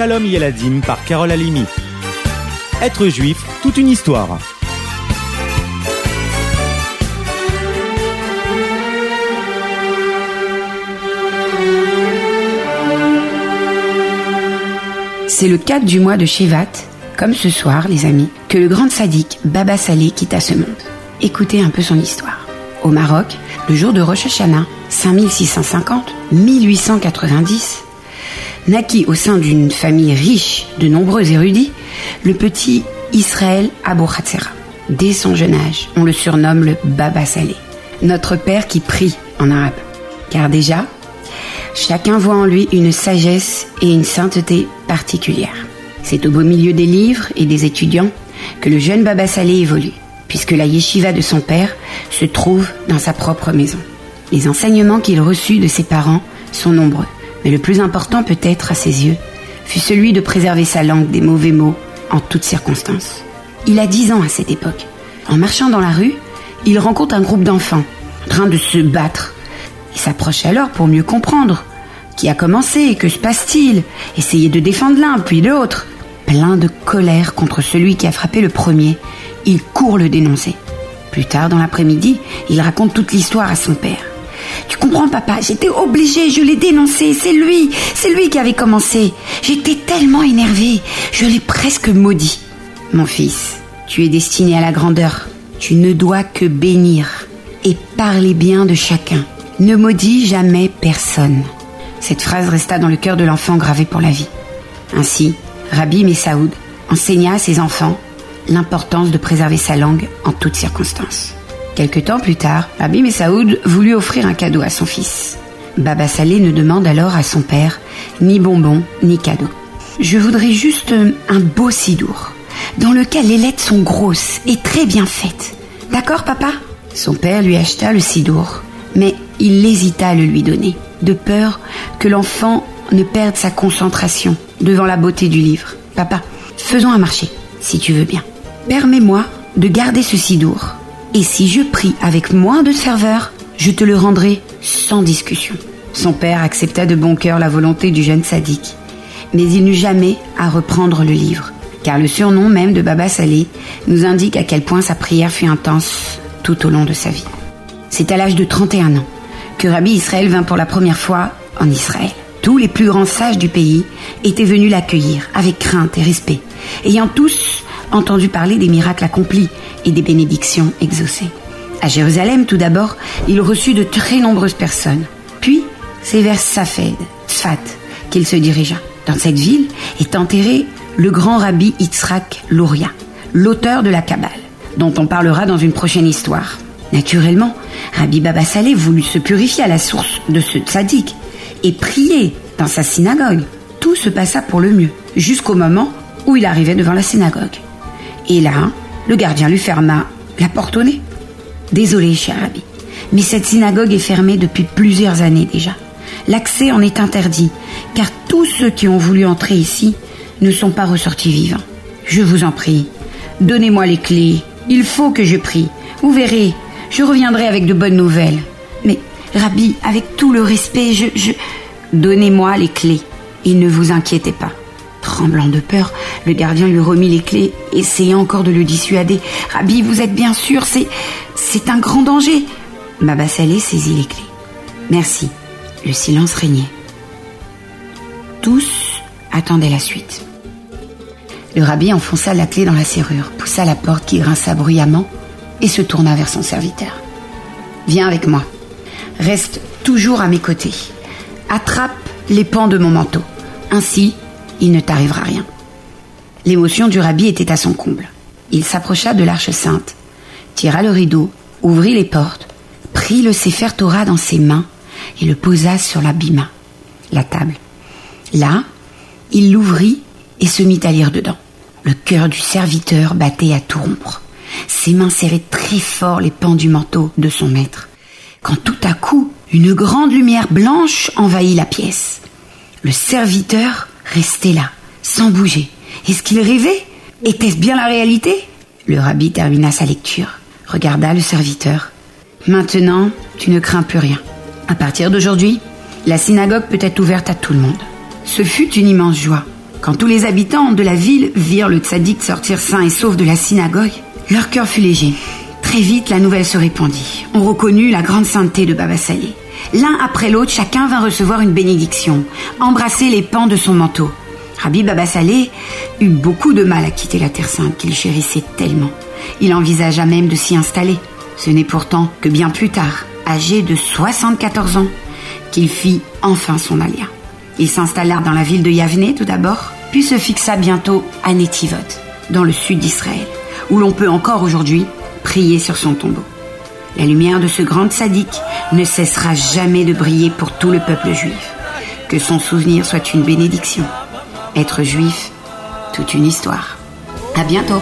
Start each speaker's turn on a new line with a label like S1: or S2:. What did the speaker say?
S1: Shalom Yeladim par Carole Alimi. Être juif, toute une histoire.
S2: C'est le 4 du mois de Shevat, comme ce soir, les amis, que le grand sadique Baba Saleh quitta ce monde. Écoutez un peu son histoire. Au Maroc, le jour de Rosh Hashanah, 5650-1890, naquit au sein d'une famille riche de nombreux érudits, le petit Israël Abou Hatzera. Dès son jeune âge, on le surnomme le Baba Saleh, notre père qui prie en arabe. Car déjà, chacun voit en lui une sagesse et une sainteté particulière. C'est au beau milieu des livres et des étudiants que le jeune Baba Saleh évolue, puisque la yeshiva de son père se trouve dans sa propre maison. Les enseignements qu'il reçut de ses parents sont nombreux, mais le plus important peut-être à ses yeux fut celui de préserver sa langue des mauvais mots en toutes circonstances. Il a dix ans à cette époque. En marchant dans la rue, il rencontre un groupe d'enfants en train de se battre. Il s'approche alors pour mieux comprendre. Qui a commencé Que se passe-t-il Essayer de défendre l'un puis l'autre. Plein de colère contre celui qui a frappé le premier, il court le dénoncer. Plus tard dans l'après-midi, il raconte toute l'histoire à son père. Tu comprends, papa, j'étais obligé, je l'ai dénoncé, c'est lui, c'est lui qui avait commencé. J'étais tellement énervé, je l'ai presque maudit. Mon fils, tu es destiné à la grandeur. Tu ne dois que bénir et parler bien de chacun. Ne maudis jamais personne. Cette phrase resta dans le cœur de l'enfant gravée pour la vie. Ainsi, Rabbi Messaoud enseigna à ses enfants l'importance de préserver sa langue en toutes circonstances. Quelque temps plus tard, Rabbi Messaoud voulut offrir un cadeau à son fils. Baba Saleh ne demande alors à son père ni bonbons ni cadeaux. Je voudrais juste un beau sidour, dans lequel les lettres sont grosses et très bien faites. D'accord, papa? Son père lui acheta le sidour, mais il hésita à le lui donner, de peur que l'enfant ne perde sa concentration devant la beauté du livre. Papa, faisons un marché, si tu veux bien. Permets-moi de garder ce sidour et si je prie avec moins de ferveur, je te le rendrai sans discussion. Son père accepta de bon cœur la volonté du jeune sadique, mais il n'eut jamais à reprendre le livre, car le surnom même de Baba Saleh nous indique à quel point sa prière fut intense tout au long de sa vie. C'est à l'âge de 31 ans que Rabbi Israël vint pour la première fois en Israël. Tous les plus grands sages du pays étaient venus l'accueillir avec crainte et respect, ayant tous entendu parler des miracles accomplis et des bénédictions exaucées. À Jérusalem, tout d'abord, il reçut de très nombreuses personnes. Puis, c'est vers Safed, Sfat, qu'il se dirigea. Dans cette ville est enterré le grand rabbi Yitzhak Luria, l'auteur de la Kabbale, dont on parlera dans une prochaine histoire. Naturellement, Rabbi Baba Saleh voulut se purifier à la source de ce tzaddik et prier dans sa synagogue. Tout se passa pour le mieux, jusqu'au moment où il arrivait devant la synagogue. Et là, le gardien lui ferma la porte au nez. Désolé, cher Rabbi, mais cette synagogue est fermée depuis plusieurs années déjà. L'accès en est interdit, car tous ceux qui ont voulu entrer ici ne sont pas ressortis vivants. Je vous en prie, donnez-moi les clés. Il faut que je prie. Vous verrez, je reviendrai avec de bonnes nouvelles. Mais, Rabbi, avec tout le respect, je... Donnez-moi les clés et ne vous inquiétez pas. Tremblant de peur, le gardien lui remit les clés, essayant encore de le dissuader. Rabbi, vous êtes bien sûr, c'est. c'est un grand danger. Baba saisit les clés. Merci. Le silence régnait. Tous attendaient la suite. Le rabbi enfonça la clé dans la serrure, poussa la porte qui grinça bruyamment et se tourna vers son serviteur. Viens avec moi. Reste toujours à mes côtés. Attrape les pans de mon manteau. Ainsi, il ne t'arrivera rien. L'émotion du rabbi était à son comble. Il s'approcha de l'arche sainte, tira le rideau, ouvrit les portes, prit le Sefer Torah dans ses mains et le posa sur la bima, la table. Là, il l'ouvrit et se mit à lire dedans. Le cœur du serviteur battait à tout rompre. Ses mains serraient très fort les pans du manteau de son maître. Quand tout à coup, une grande lumière blanche envahit la pièce. Le serviteur restait là, sans bouger. Est-ce qu'il rêvait Était-ce bien la réalité? Le rabbi termina sa lecture, regarda le serviteur. Maintenant, tu ne crains plus rien. À partir d'aujourd'hui, la synagogue peut être ouverte à tout le monde. Ce fut une immense joie. Quand tous les habitants de la ville virent le tzaddik sortir sain et sauf de la synagogue, leur cœur fut léger. Très vite, la nouvelle se répandit. On reconnut la grande sainteté de Baba Salé. L'un après l'autre, chacun vint recevoir une bénédiction, embrasser les pans de son manteau. Rabbi Baba Salé eut beaucoup de mal à quitter la Terre Sainte qu'il chérissait tellement. Il envisagea même de s'y installer. Ce n'est pourtant que bien plus tard, âgé de 74 ans, qu'il fit enfin son alia. Ils s'installèrent dans la ville de Yavne tout d'abord, puis se fixa bientôt à Netivot, dans le sud d'Israël, où l'on peut encore aujourd'hui prier sur son tombeau. La lumière de ce grand sadique ne cessera jamais de briller pour tout le peuple juif. Que son souvenir soit une bénédiction. Être juif, toute une histoire. À bientôt.